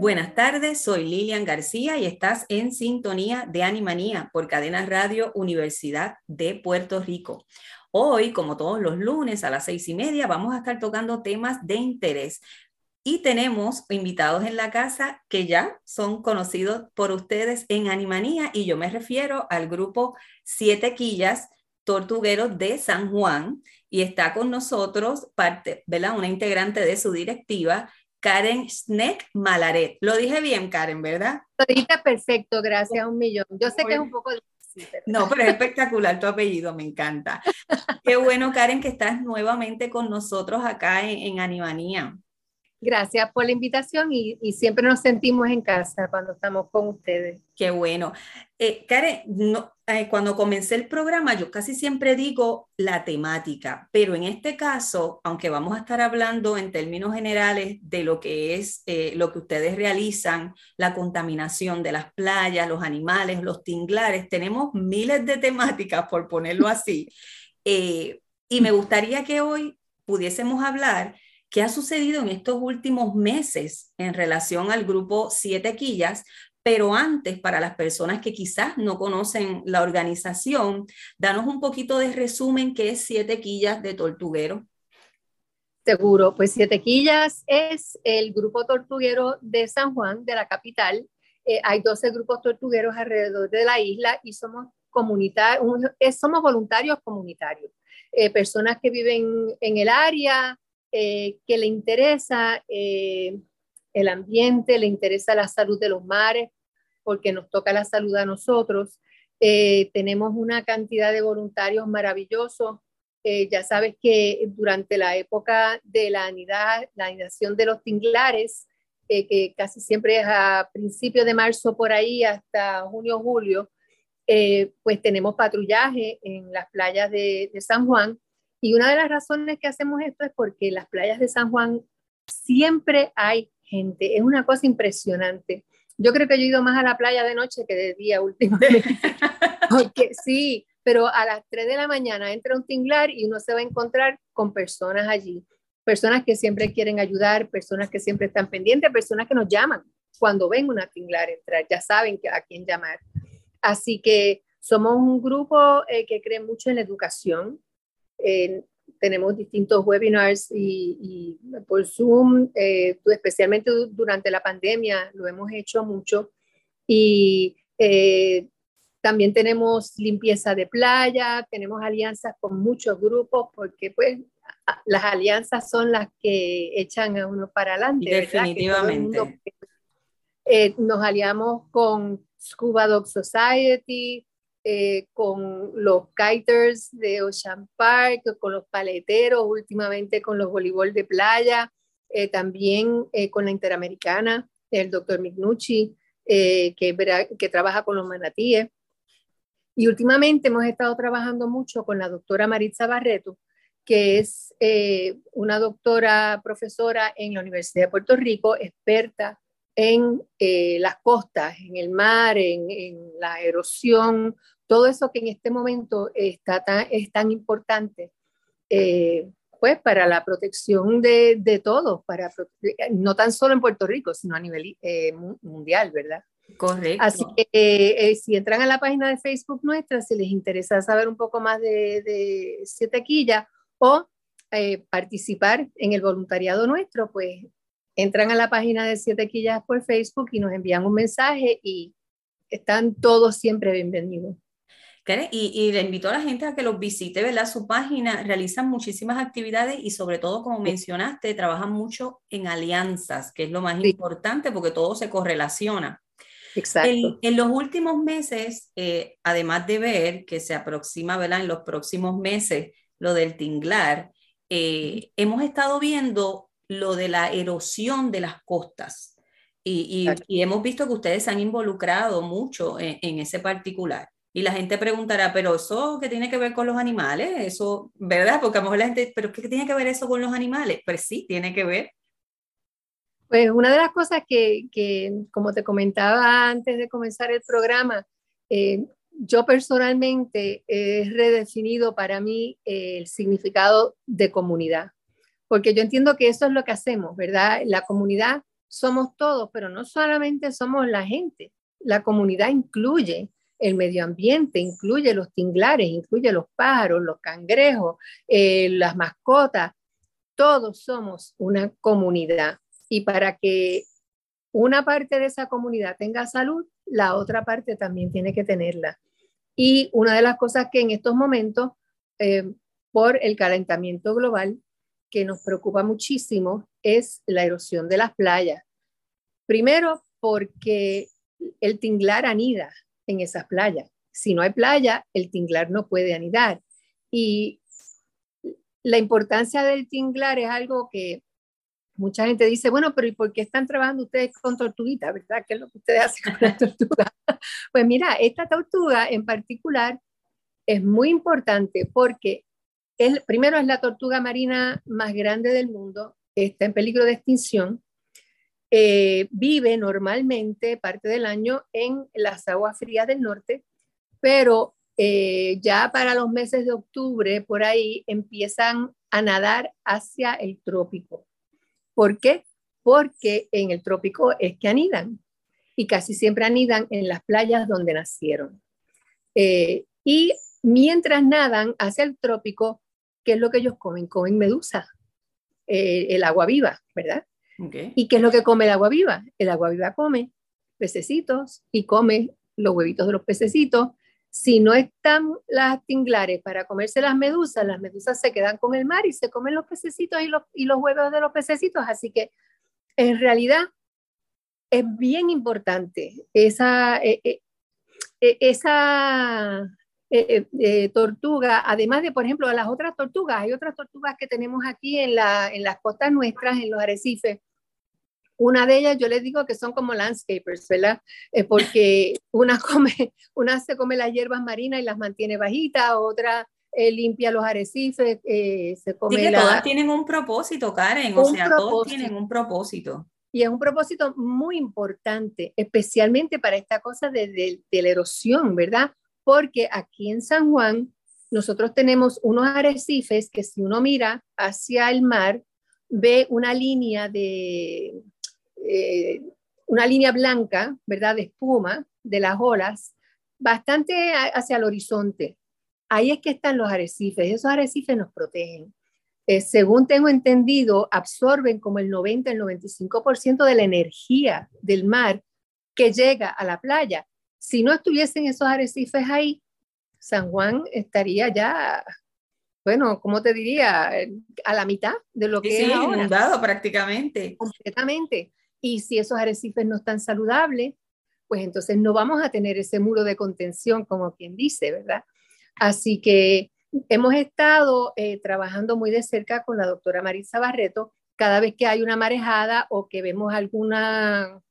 Buenas tardes, soy Lilian García y estás en sintonía de Animanía por Cadena Radio Universidad de Puerto Rico. Hoy, como todos los lunes a las seis y media, vamos a estar tocando temas de interés. Y tenemos invitados en la casa que ya son conocidos por ustedes en Animanía y yo me refiero al grupo Siete Quillas Tortugueros de San Juan y está con nosotros parte, ¿verdad? Una integrante de su directiva, Karen Schneck Malaret. Lo dije bien, Karen, ¿verdad? Lo dijiste perfecto, gracias a un millón. Yo sé que es un poco difícil. No, pero es espectacular tu apellido, me encanta. Qué bueno, Karen, que estás nuevamente con nosotros acá en, en Animanía. Gracias por la invitación y, siempre nos sentimos en casa cuando estamos con ustedes. Qué bueno. Eh, Karen, no, eh, cuando comencé el programa yo casi siempre digo la temática, pero en este caso, aunque vamos a estar hablando en términos generales de lo que es eh, lo que ustedes realizan, la contaminación de las playas, los animales, los tinglares, tenemos miles de temáticas, por ponerlo así. y me gustaría que hoy pudiésemos hablar qué ha sucedido en estos últimos meses en relación al grupo Siete Quillas, pero antes, para las personas que quizás no conocen la organización, danos un poquito de resumen qué es Siete Quillas de Tortuguero. Seguro, pues Siete Quillas es el grupo tortuguero de San Juan, de la capital. Eh, hay 12 grupos tortugueros alrededor de la isla y somos, somos voluntarios comunitarios, eh, personas que viven en el área, eh, que le interesa eh, el ambiente, le interesa la salud de los mares, porque nos toca la salud a nosotros. Eh, tenemos una cantidad de voluntarios maravillosos. ya sabes que durante la época de la, anidad, la anidación de los tinglares, que casi siempre es a principios de marzo por ahí hasta junio, julio, pues tenemos patrullaje en las playas de, de San Juan y una de las razones que hacemos esto es porque las playas de San Juan siempre hay gente, es una cosa impresionante. Yo creo que yo he ido más a la playa de noche que de día últimamente. porque sí, pero a las 3 de la mañana entra un tinglar y uno se va a encontrar con personas allí. Personas que siempre quieren ayudar, personas que siempre están pendientes, personas que nos llaman cuando ven una tinglar entrar, ya saben a quién llamar. Así que somos un grupo eh, que cree mucho en la educación, tenemos distintos webinars y, por Zoom, eh, especialmente durante la pandemia, lo hemos hecho mucho. Y eh, también tenemos limpieza de playa, tenemos alianzas con muchos grupos, porque pues las alianzas son las que echan a uno para adelante. Definitivamente. Eh, nos aliamos con Scuba Dog Society, eh, con los kiters de Ocean Park, con los paleteros, últimamente con los voleibol de playa, eh, también eh, con la Interamericana, el doctor Mignucci, que, que trabaja con los manatíes. Y últimamente hemos estado trabajando mucho con la doctora Maritza Barreto, que es una doctora profesora en la Universidad de Puerto Rico, experta en eh, las costas, en el mar, en, la erosión, todo eso que en este momento está tan, es tan importante, eh, pues para la protección de, de todos, para, no tan solo en Puerto Rico, sino a nivel eh, mundial, ¿verdad? Correcto. Así que si entran a la página de Facebook nuestra, si les interesa saber un poco más de, de Siete Quillas o participar en el voluntariado nuestro, pues entran a la página de Siete Quillas por Facebook y nos envían un mensaje y están todos siempre bienvenidos. Y, y, le invito a la gente a que los visite, ¿verdad? Su página, realizan muchísimas actividades y sobre todo, como mencionaste, trabajan mucho en alianzas, que es lo más importante porque todo se correlaciona. Exacto. En, los últimos meses, eh, además de ver que se aproxima, ¿verdad? En los próximos meses, lo del tinglar, eh, hemos estado viendo lo de la erosión de las costas y, hemos visto que ustedes se han involucrado mucho en, ese particular. Y la gente preguntará, pero eso qué tiene que ver con los animales, eso, ¿verdad? Porque a lo mejor la gente, pero ¿qué tiene que ver eso con los animales? Pues sí, tiene que ver. Pues una de las cosas que, que como te comentaba antes de comenzar el programa, eh, yo personalmente he redefinido para mí el significado de comunidad, porque yo entiendo que eso es lo que hacemos, ¿verdad? La comunidad somos todos, pero no solamente somos la gente, la comunidad incluye el medio ambiente, incluye los tinglares, incluye los pájaros, los cangrejos, eh, las mascotas, todos somos una comunidad. Y para que una parte de esa comunidad tenga salud, la otra parte también tiene que tenerla. Y una de las cosas que en estos momentos, eh, por el calentamiento global, que nos preocupa muchísimo es la erosión de las playas. Primero, porque el tinglar anida en esas playas. Si no hay playa, el tinglar no puede anidar. Y la importancia del tinglar es algo que mucha gente dice, bueno, pero ¿y por qué están trabajando ustedes con tortuguitas, verdad? ¿Qué es lo que ustedes hacen con la tortuga? pues mira, esta tortuga en particular es muy importante porque el, primero es la tortuga marina más grande del mundo, está en peligro de extinción, eh, vive normalmente parte del año en las aguas frías del norte, pero eh, ya para los meses de octubre, por ahí, empiezan a nadar hacia el trópico. ¿Por qué? Porque en el trópico es que anidan y casi siempre anidan en las playas donde nacieron. Eh, y mientras nadan hacia el trópico, ¿qué es lo que ellos comen? Comen medusa, eh, el agua viva, ¿verdad? ¿Y qué es lo que come el agua viva? El agua viva come pececitos y come los huevitos de los pececitos. Si no están las tinglares para comerse las medusas, las medusas se quedan con el mar y se comen los pececitos y los, y los huevos de los pececitos. Así que en realidad es bien importante esa, eh, eh, esa eh, eh, tortuga, además de, por ejemplo, las otras tortugas, hay otras tortugas que tenemos aquí en, la, en las costas nuestras, en los arrecifes. Una de ellas yo les digo que son como landscapers, ¿verdad? Eh, porque una, come, una se come las hierbas marinas y las mantiene bajitas, otra limpia los arrecifes, se come sí, que todas tienen un propósito, Karen, o sea, todos tienen un propósito. Y es un propósito muy importante, especialmente para esta cosa de, de, de la erosión, ¿verdad? Porque aquí en San Juan nosotros tenemos unos arrecifes que si uno mira hacia el mar, ve una línea de, eh, una línea blanca, ¿verdad? De espuma de las olas, bastante hacia el horizonte. Ahí es que están los arrecifes. Esos arrecifes nos protegen. Eh, según tengo entendido, absorben como el 90, el 95% de la energía del mar que llega a la playa. Si no estuviesen esos arrecifes ahí, San Juan estaría ya, bueno, ¿cómo te diría? A la mitad de lo que es ahora. inundado prácticamente. Completamente. Y si esos arrecifes no están saludables, pues entonces no vamos a tener ese muro de contención, como quien dice, ¿verdad? Así que hemos estado eh, trabajando muy de cerca con la doctora Marisa Barreto cada vez que hay una marejada o que vemos alguna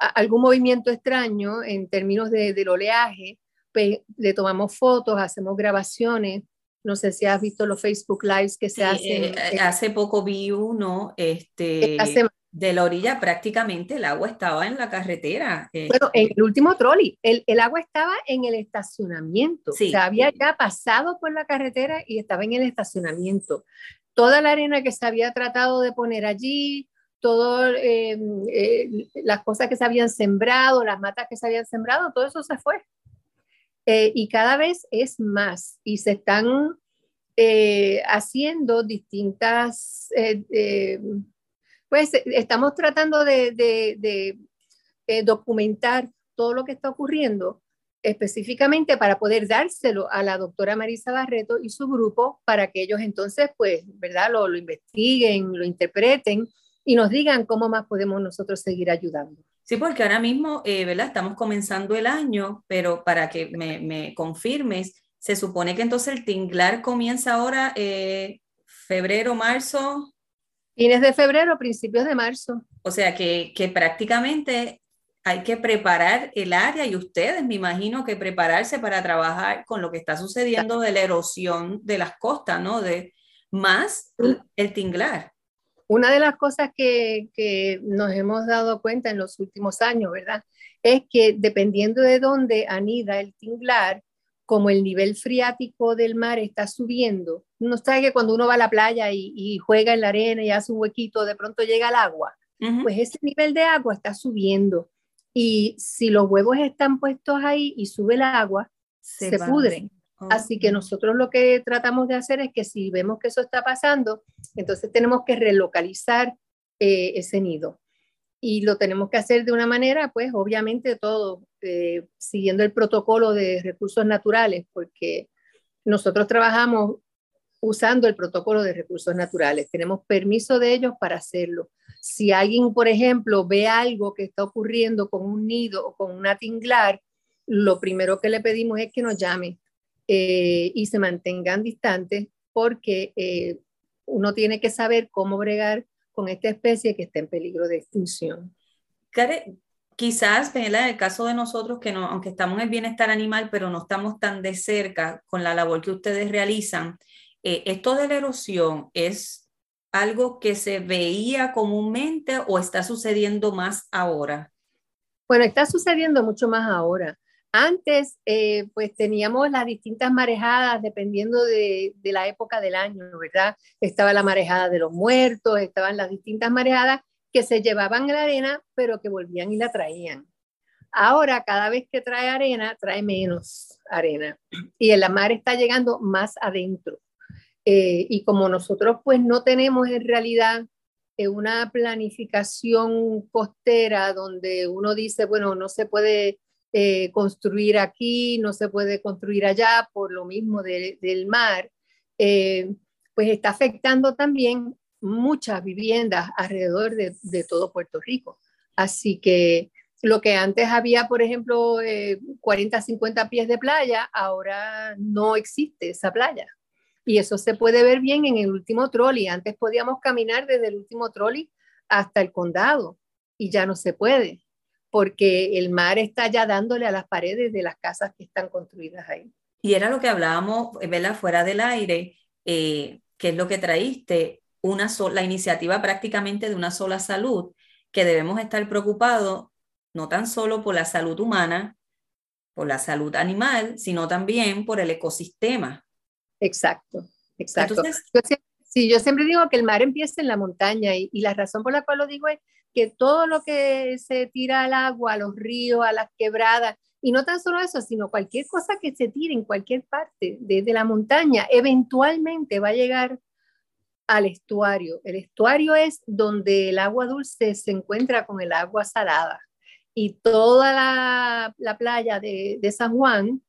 algún movimiento extraño en términos de, del oleaje, pues, le tomamos fotos, hacemos grabaciones. No sé si has visto los Facebook Lives que se hacen. Eh, eh, hace poco vi uno este, de la orilla, prácticamente el agua estaba en la carretera. Bueno, en este el último trolley, el, el agua estaba en el estacionamiento. Sí. O sea, había ya pasado por la carretera y estaba en el estacionamiento. Toda la arena que se había tratado de poner allí, todas eh, eh, las cosas que se habían sembrado, las matas que se habían sembrado, todo eso se fue. Eh, y cada vez es más y se están haciendo distintas, pues estamos tratando de, de documentar todo lo que está ocurriendo específicamente para poder dárselo a la doctora Marisa Barreto y su grupo para que ellos entonces, pues, ¿verdad? Lo, lo investiguen, lo interpreten y nos digan cómo más podemos nosotros seguir ayudando. Sí, porque ahora mismo, eh, ¿verdad? Estamos comenzando el año, pero para que me, me, confirmes, se supone que entonces el tinglar comienza ahora eh, febrero, marzo. Fines de febrero, principios de marzo. O sea que, que prácticamente hay que preparar el área y ustedes, me imagino que prepararse para trabajar con lo que está sucediendo de la erosión de las costas, ¿no? De más el tinglar. Una de las cosas que, que, nos hemos dado cuenta en los últimos años, ¿verdad? Es que dependiendo de dónde anida el tinglar, como el nivel friático del mar está subiendo, no sabe que cuando uno va a la playa y, y, juega en la arena y hace un huequito, de pronto llega el agua. Pues ese nivel de agua está subiendo. Y si los huevos están puestos ahí y sube el agua, se, se pudren. Así que nosotros lo que tratamos de hacer es que si vemos que eso está pasando, entonces tenemos que relocalizar eh, ese nido. Y lo tenemos que hacer de una manera, pues obviamente todo, eh, siguiendo el protocolo de recursos naturales, porque nosotros trabajamos usando el protocolo de recursos naturales. Tenemos permiso de ellos para hacerlo. Si alguien, por ejemplo, ve algo que está ocurriendo con un nido o con una tinglar, lo primero que le pedimos es que nos llame eh, y se mantengan distantes porque eh, uno tiene que saber cómo bregar con esta especie que está en peligro de extinción. quizás, en el caso de nosotros, que no, aunque estamos en el bienestar animal, pero no estamos tan de cerca con la labor que ustedes realizan, eh, esto de la erosión es algo que se veía comúnmente o está sucediendo más ahora? Bueno, está sucediendo mucho más ahora. Antes, eh, pues teníamos las distintas marejadas dependiendo de, la época del año, ¿verdad? Estaba la marejada de los muertos, estaban las distintas marejadas que se llevaban la arena, pero que volvían y la traían. Ahora, cada vez que trae arena, trae menos arena y el mar está llegando más adentro. Eh, y como nosotros pues no tenemos en realidad eh, una planificación costera donde uno dice, bueno, no se puede eh, construir aquí, no se puede construir allá por lo mismo del mar, eh, pues está afectando también muchas viviendas alrededor de, todo Puerto Rico. Así que lo que antes había, por ejemplo, 40, eh, 50 pies de playa, ahora no existe esa playa. Y eso se puede ver bien en el último trolley. Antes podíamos caminar desde el último trolley hasta el condado y ya no se puede porque el mar está ya dándole a las paredes de las casas que están construidas ahí. Y era lo que hablábamos, ¿verdad? Fuera del aire, eh, que es lo que traíste, una la iniciativa prácticamente de una sola salud, que debemos estar preocupados no tan solo por la salud humana, por la salud animal, sino también por el ecosistema. Exacto, exacto. Entonces, yo sí, yo siempre digo que el mar empieza en la montaña y, la razón por la cual lo digo es que todo lo que se tira al agua, a los ríos, a las quebradas, y no tan solo eso, sino cualquier cosa que se tire en cualquier parte desde la montaña, eventualmente va a llegar al estuario. El estuario es donde el agua dulce se encuentra con el agua salada. Y toda la, playa de, San Juan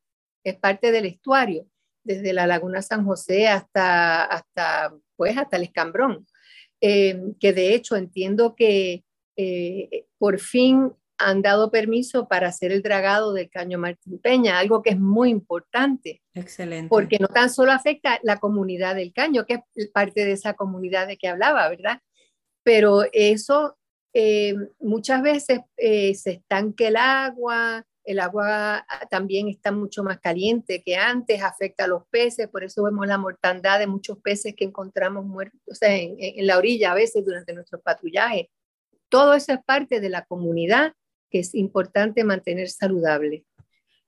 es parte del estuario, desde la laguna San José hasta, hasta, pues, hasta el escambrón. Eh, que de hecho entiendo que eh, por fin han dado permiso para hacer el dragado del caño Martín Peña, algo que es muy importante. Excelente. Porque no tan solo afecta la comunidad del caño, que es parte de esa comunidad de que hablaba, ¿verdad? Pero eso eh, muchas veces eh, se estanque el agua, el agua también está mucho más caliente que antes, afecta a los peces, por eso vemos la mortandad de muchos peces que encontramos muertos en, en la orilla a veces durante nuestros patrullajes. Todo eso es parte de la comunidad que es importante mantener saludable.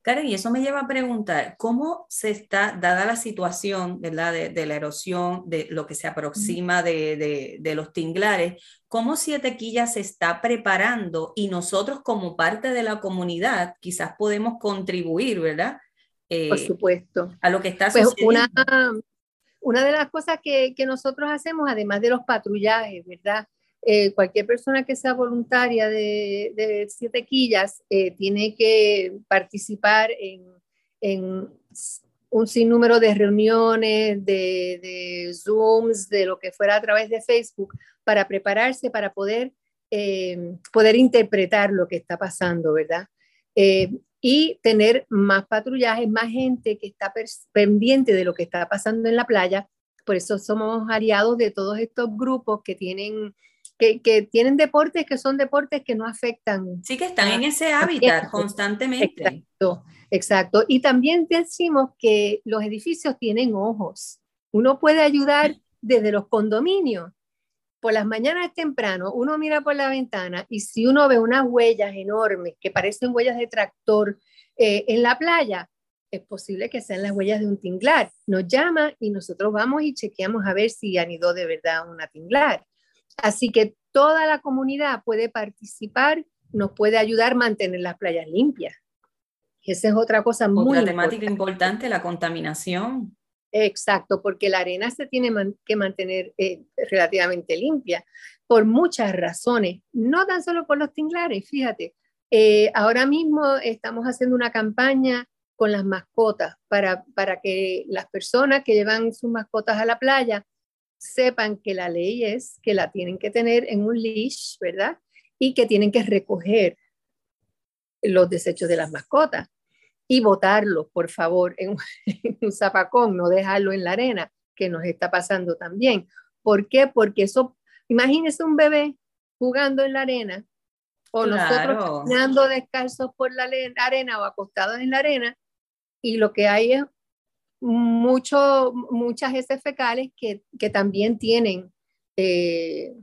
Karen, y eso me lleva a preguntar, ¿cómo se está, dada la situación ¿verdad? De, la erosión, de lo que se aproxima de, de, los tinglares, cómo Siete Quillas se está preparando y nosotros como parte de la comunidad quizás podemos contribuir, ¿verdad? Eh, Por supuesto. A lo que está pues Una, una de las cosas que, que nosotros hacemos, además de los patrullajes, ¿verdad? Eh, cualquier persona que sea voluntaria de, Siete Quillas eh, tiene que participar en, un sinnúmero de reuniones, de, Zooms, de lo que fuera a través de Facebook, para prepararse, para poder eh, poder interpretar lo que está pasando, ¿verdad? Y tener más patrullajes, más gente que está pendiente de lo que está pasando en la playa. Por eso somos aliados de todos estos grupos que tienen que, tienen deportes que son deportes que no afectan. Sí, que están en ese hábitat constantemente. Exacto, exacto. Y también decimos que los edificios tienen ojos. Uno puede ayudar desde los condominios. Por las mañanas temprano, uno mira por la ventana y si uno ve unas huellas enormes que parecen huellas de tractor eh, en la playa, es posible que sean las huellas de un tinglar. Nos llama y nosotros vamos y chequeamos a ver si anidó de verdad una tinglar. Así que toda la comunidad puede participar, nos puede ayudar a mantener las playas limpias. Esa es otra cosa muy otra temática importante, la contaminación. Exacto, porque la arena se tiene que mantener eh, relativamente limpia por muchas razones, no tan solo por los tinglares, fíjate. Eh, ahora mismo estamos haciendo una campaña con las mascotas para, para que las personas que llevan sus mascotas a la playa sepan que la ley es que la tienen que tener en un leash, ¿verdad? Y que tienen que recoger los desechos de las mascotas y botarlos, por favor, en, un zapacón, no dejarlo en la arena, que nos está pasando también. ¿Por qué? Porque eso, imagínese un bebé jugando en la arena o nosotros caminando descalzos por la arena o acostados en la arena y lo que hay es mucho, muchas heces fecales que, que también tienen eh,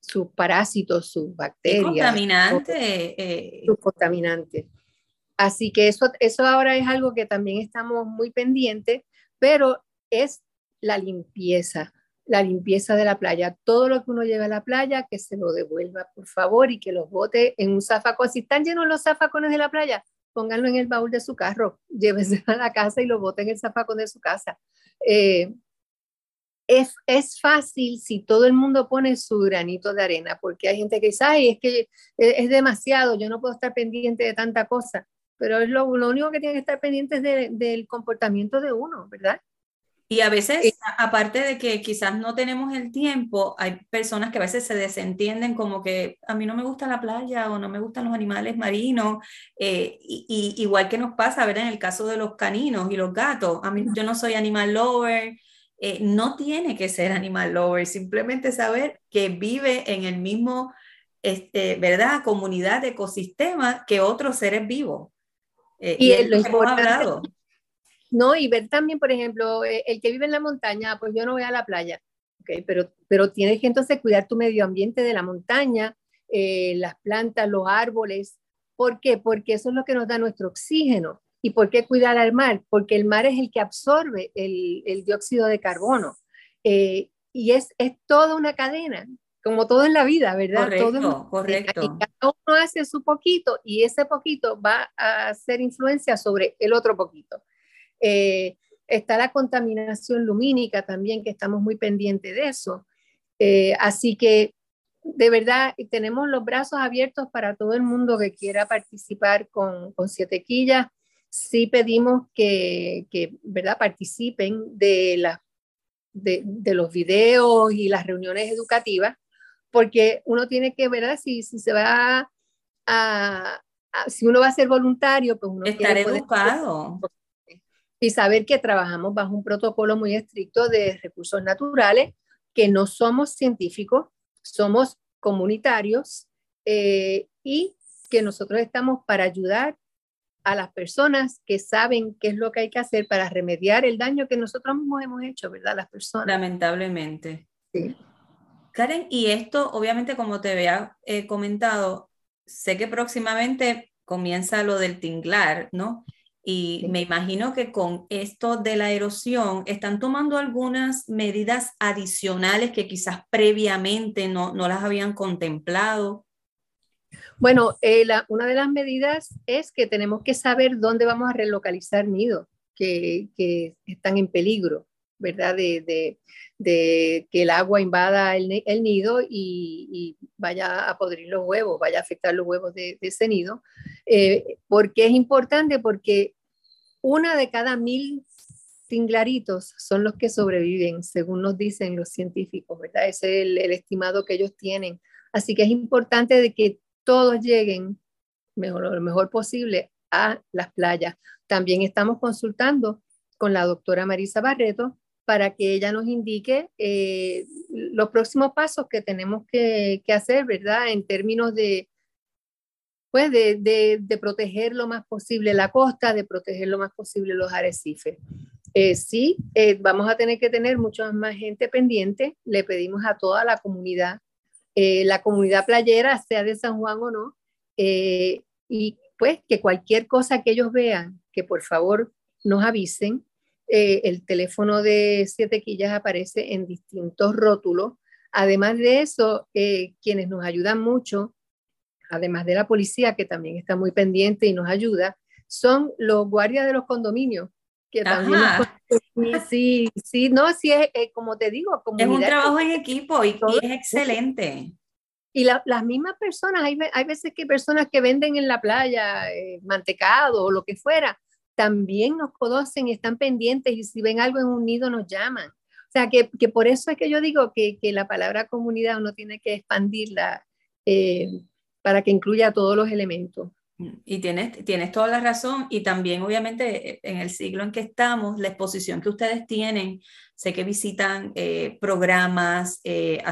sus parásitos, sus bacterias. Contaminantes. Eh. Sus contaminantes. Así que eso, eso ahora es algo que también estamos muy pendientes, pero es la limpieza, la limpieza de la playa. Todo lo que uno lleva a la playa, que se lo devuelva, por favor, y que los bote en un zafacón. Si están llenos los zafacones de la playa, pónganlo en el baúl de su carro, llévese a la casa y lo boten en el zafacón de su casa. Eh, es, es, fácil si todo el mundo pone su granito de arena, porque hay gente que dice, ay, es que es, demasiado, yo no puedo estar pendiente de tanta cosa, pero es lo, lo único que tiene que estar pendiente es del comportamiento de uno, ¿verdad? Y a veces, eh, aparte de que quizás no tenemos el tiempo, hay personas que a veces se desentienden como que a mí no me gusta la playa o no me gustan los animales marinos, eh, y, igual que nos pasa, ¿verdad? En el caso de los caninos y los gatos, a mí yo no soy animal lover, eh, no tiene que ser animal lover, simplemente saber que vive en el mismo, este, ¿verdad? Comunidad ecosistema que otros seres vivos. y, lo hemos hablado ¿no? Y ver también, por ejemplo, eh, el que vive en la montaña, pues yo no voy a la playa, ¿ok? Pero, pero tienes que entonces cuidar tu medio ambiente de la montaña, eh, las plantas, los árboles. ¿Por qué? Porque eso es lo que nos da nuestro oxígeno. ¿Y por qué cuidar al mar? Porque el mar es el que absorbe el, el dióxido de carbono. Eh, y es, es toda una cadena, como todo en la vida, ¿verdad? Correcto, correcto. Y cada uno hace su poquito y ese poquito va a hacer influencia sobre el otro poquito. Eh, está la contaminación lumínica también, que estamos muy pendientes de eso. Eh, así que de verdad tenemos los brazos abiertos para todo el mundo que quiera participar con, con Siete Quillas. Sí pedimos que, que ¿verdad? participen de, la, de, de, los videos y las reuniones educativas, porque uno tiene que, ver Si, si se va a, si uno va a ser voluntario, pues uno estar educado y saber que trabajamos bajo un protocolo muy estricto de recursos naturales, que no somos científicos, somos comunitarios eh, y que nosotros estamos para ayudar a las personas que saben qué es lo que hay que hacer para remediar el daño que nosotros mismos hemos hecho, ¿verdad? Las personas. Lamentablemente. Sí. Karen, y esto, obviamente, como te había eh, comentado, sé que próximamente comienza lo del tinglar, ¿no? Y me imagino que con esto de la erosión están tomando algunas medidas adicionales que quizás previamente no, no las habían contemplado. Bueno, eh, la, una de las medidas es que tenemos que saber dónde vamos a relocalizar nidos que, que están en peligro, ¿verdad? De, de, de que el agua invada el, el nido y, vaya a podrir los huevos, vaya a afectar los huevos de, de ese nido. Eh, ¿Por qué es importante? Porque una de cada mil tinglaritos son los que sobreviven, según nos dicen los científicos, ¿verdad? Es el, estimado que ellos tienen Así que es importante de que todos lleguen mejor, lo mejor posible a las playas. También estamos consultando con la doctora Marisa Barreto para que ella nos indique eh, los próximos pasos que tenemos que, hacer, ¿verdad? En términos de, pues de, de, proteger lo más posible la costa, de proteger lo más posible los arrecifes. Eh, sí, eh, vamos a tener que tener mucha más gente pendiente. Le pedimos a toda la comunidad, la comunidad playera, sea de San Juan o no, y pues que cualquier cosa que ellos vean, que por favor nos avisen. Eh, el teléfono de Siete Quillas aparece en distintos rótulos. Además de eso, eh, quienes nos ayudan mucho, además de la policía, que también está muy pendiente y nos ayuda, son los guardias de los condominios, que también sí, sí, no, sí es, eh, como te digo, es un trabajo en equipo y, y es excelente. Y las mismas personas, hay, hay, veces que personas que venden en la playa mantecado o lo que fuera, también nos conocen, están pendientes y si ven algo en un nido nos llaman. O sea, que, que por eso es que yo digo que, que, la palabra comunidad uno tiene que expandirla eh, para que incluya todos los elementos. Y tienes, tienes toda la razón y también obviamente eh, en el siglo en que estamos, la exposición que ustedes tienen, sé que visitan eh, programas, eh,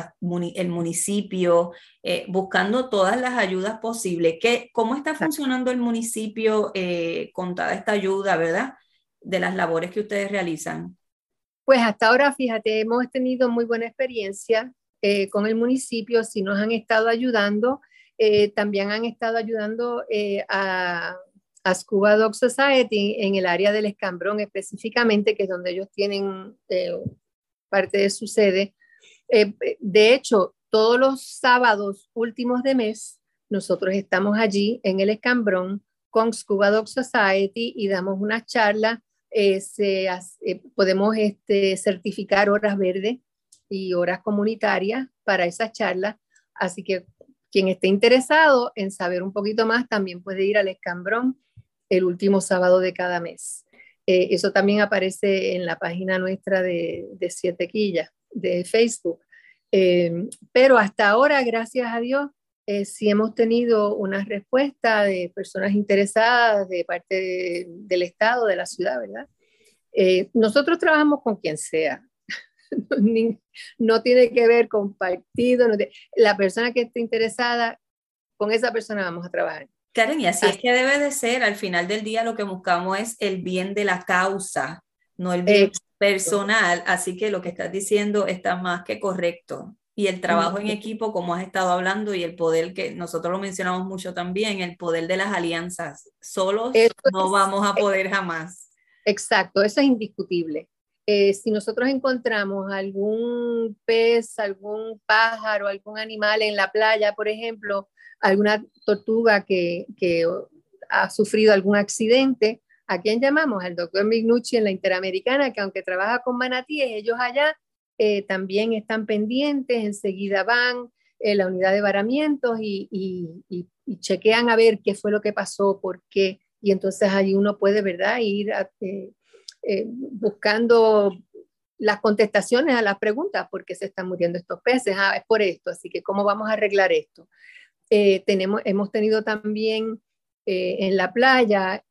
el municipio, buscando todas las ayudas posibles. ¿Qué, ¿Cómo está funcionando el municipio con toda esta ayuda, verdad? De las labores que ustedes realizan. Pues hasta ahora, fíjate, hemos tenido muy buena experiencia con el municipio, si nos han estado ayudando eh, también han estado ayudando eh, a, Scuba Dog Society en el área del Escambrón específicamente, que es donde ellos tienen eh, parte de su sede. de hecho, todos los sábados últimos de mes, nosotros estamos allí en el Escambrón con Scuba Dog Society y damos una charla. podemos este, certificar horas verdes y horas comunitarias para esa charla. Así que quien esté interesado en saber un poquito más también puede ir al Escambrón el último sábado de cada mes. Eh, eso también aparece en la página nuestra de, de Siete Quillas de Facebook. Eh, pero hasta ahora, gracias a Dios, eh, sí hemos tenido una respuesta de personas interesadas de parte del Estado, de la ciudad, ¿verdad? nosotros trabajamos con quien sea, no tiene que ver con partido, la persona que esté interesada, con esa persona vamos a trabajar. Karen, y así es que debe de ser, al final del día lo que buscamos es el bien de la causa, no el bien personal, así que lo que estás diciendo está más que correcto. Y el trabajo en equipo, como has estado hablando, y el poder que nosotros lo mencionamos mucho también, el poder de las alianzas. Solos no vamos a poder jamás. Exacto, eso es indiscutible. Eh, si nosotros encontramos algún pez, algún pájaro, algún animal en la playa, por ejemplo, alguna tortuga que, ha sufrido algún accidente, ¿a quién llamamos? Al doctor Mignucci en la Interamericana, que aunque trabaja con manatíes, ellos allá eh, también están pendientes, enseguida van en la unidad de varamientos y, chequean a ver qué fue lo que pasó, por qué, y entonces ahí uno puede, ¿verdad?, ir a, eh, eh, buscando las contestaciones a las preguntas, ¿por qué se están muriendo estos peces? Ah, es por esto, así que ¿cómo vamos a arreglar esto? Eh, tenemos, hemos tenido también eh, en la playa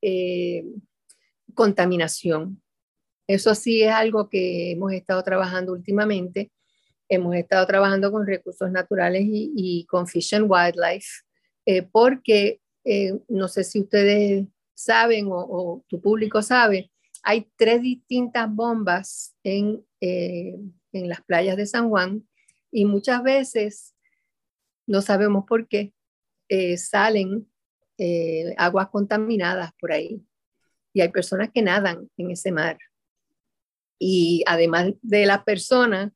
contaminación. Eso sí es algo que hemos estado trabajando últimamente. Hemos estado trabajando con recursos naturales y, con Fish and Wildlife, porque no sé si ustedes saben o tu público sabe, hay tres distintas bombas en, eh, en las playas de San Juan y muchas veces, no sabemos por qué, eh, salen eh, aguas contaminadas por ahí. Y hay personas que nadan en ese mar. Y además de las personas,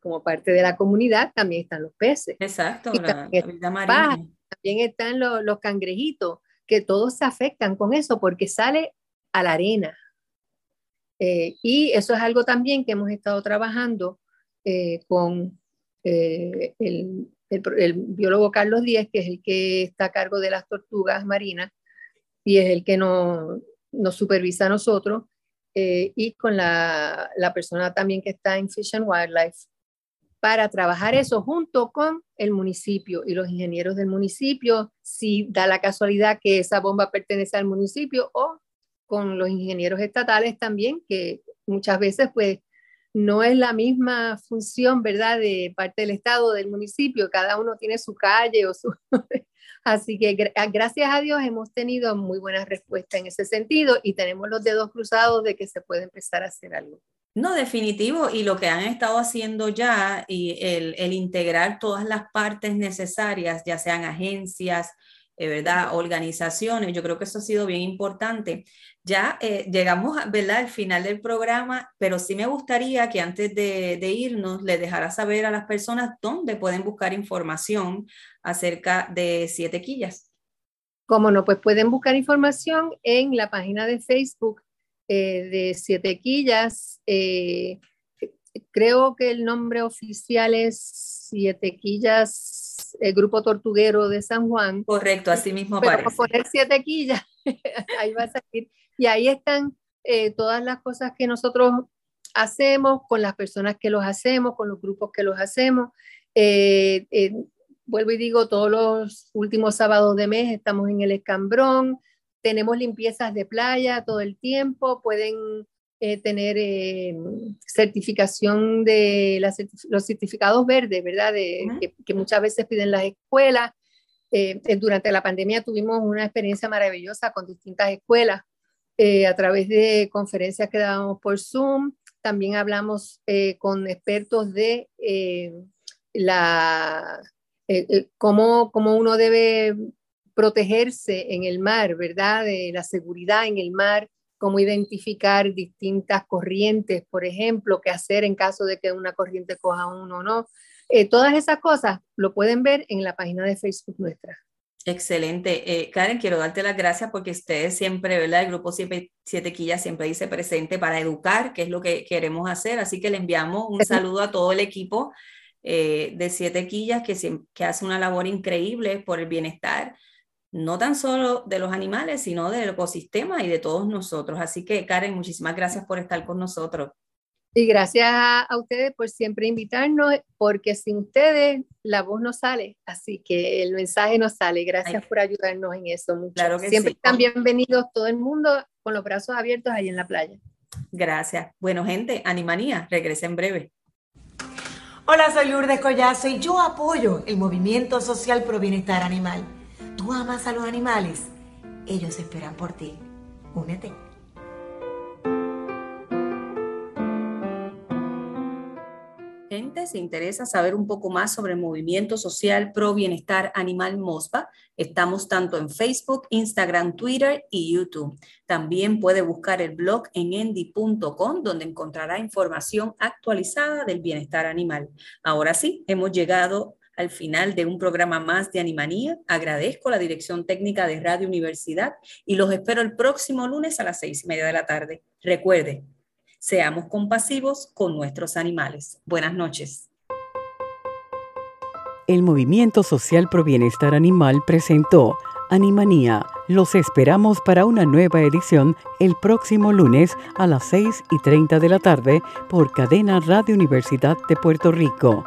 como parte de la comunidad, también están los peces. Exacto, la, vida marina. También están los, los cangrejitos, que todos se afectan con eso porque sale a la arena, eh, y eso es algo también que hemos estado trabajando eh, con eh, el, biólogo Carlos Díez, que es el que está a cargo de las tortugas marinas y es el que nos, nos supervisa a nosotros, y con la, la, persona también que está en Fish and Wildlife, para trabajar eso junto con el municipio y los ingenieros del municipio, si da la casualidad que esa bomba pertenece al municipio o con los ingenieros estatales también, que muchas veces pues no es la misma función, ¿verdad?, de parte del Estado, del municipio, cada uno tiene su calle o su... Así que gracias a Dios hemos tenido muy buena respuesta en ese sentido y tenemos los dedos cruzados de que se puede empezar a hacer algo. No, definitivo. Y lo que han estado haciendo ya, y el, integrar todas las partes necesarias, ya sean agencias, ¿verdad? Organizaciones, yo creo que eso ha sido bien importante. Ya eh, llegamos, ¿verdad? Al final del programa, pero sí me gustaría que antes de, irnos le dejara saber a las personas dónde pueden buscar información acerca de Siete Quillas. Cómo no, pues pueden buscar información en la página de Facebook eh, de Siete Quillas. Eh, creo que el nombre oficial es Siete Quillas, el Grupo Tortuguero de San Juan. Correcto, así mismo Pero aparece. poner Siete Quillas, ahí va a salir. Y ahí están eh, todas las cosas que nosotros hacemos, con las personas que los hacemos, con los grupos que los hacemos. vuelvo y digo, todos los últimos sábados de mes estamos en el Escambrón, tenemos limpiezas de playa todo el tiempo, pueden eh, tener eh, certificación de los certificados verdes, ¿verdad? que, muchas veces piden las escuelas. Eh, durante la pandemia tuvimos una experiencia maravillosa con distintas escuelas a través de conferencias que dábamos por Zoom. También hablamos con expertos de la, cómo, cómo uno debe protegerse en el mar, ¿verdad? De la seguridad en el mar, cómo identificar distintas corrientes, por ejemplo, qué hacer en caso de que una corriente coja uno o no. Eh, todas esas cosas lo pueden ver en la página de Facebook nuestra. Excelente. Eh, Karen, quiero darte las gracias porque ustedes siempre, ¿verdad? El grupo Siete, Siete Quillas siempre dice presente para educar, que es lo que queremos hacer. Así que le enviamos un saludo a todo el equipo eh, de Siete Quillas que, que hace una labor increíble por el bienestar no tan solo de los animales, sino del ecosistema y de todos nosotros. Así que, Karen, muchísimas gracias por estar con nosotros. Y gracias a, ustedes por siempre invitarnos, porque sin ustedes la voz no sale, así que el mensaje no sale. Gracias por ayudarnos en eso. Mucho. Claro que siempre están bienvenidos todo el mundo con los brazos abiertos ahí en la playa. Gracias. Bueno, gente, Animanía, regresa en breve. Hola, soy Lourdes Collazo y yo apoyo el movimiento social pro bienestar animal tú amas a los animales, ellos esperan por ti. Únete. Gente, se interesa saber un poco más sobre el movimiento social pro bienestar animal MOSPA, estamos tanto en Facebook, Instagram, Twitter y YouTube. También puede buscar el blog en endy.com donde encontrará información actualizada del bienestar animal. Ahora sí, hemos llegado al final de un programa más de Animanía. Agradezco la dirección técnica de Radio Universidad y los espero el próximo lunes a las seis y media de la tarde. Recuerde, seamos compasivos con nuestros animales. Buenas noches. El Movimiento Social Pro Bienestar Animal presentó Animanía. Los esperamos para una nueva edición el próximo lunes a las 6 y 30 de la tarde por Cadena Radio Universidad de Puerto Rico.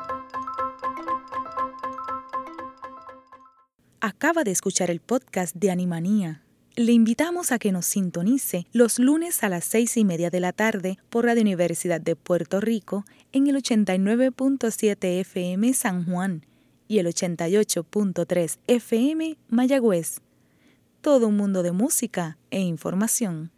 Acaba de escuchar el podcast de Animanía. Le invitamos a que nos sintonice los lunes a las seis y media de la tarde por Radio Universidad de Puerto Rico en el 89.7 FM San Juan y el 88.3 FM Mayagüez. Todo un mundo de música e información.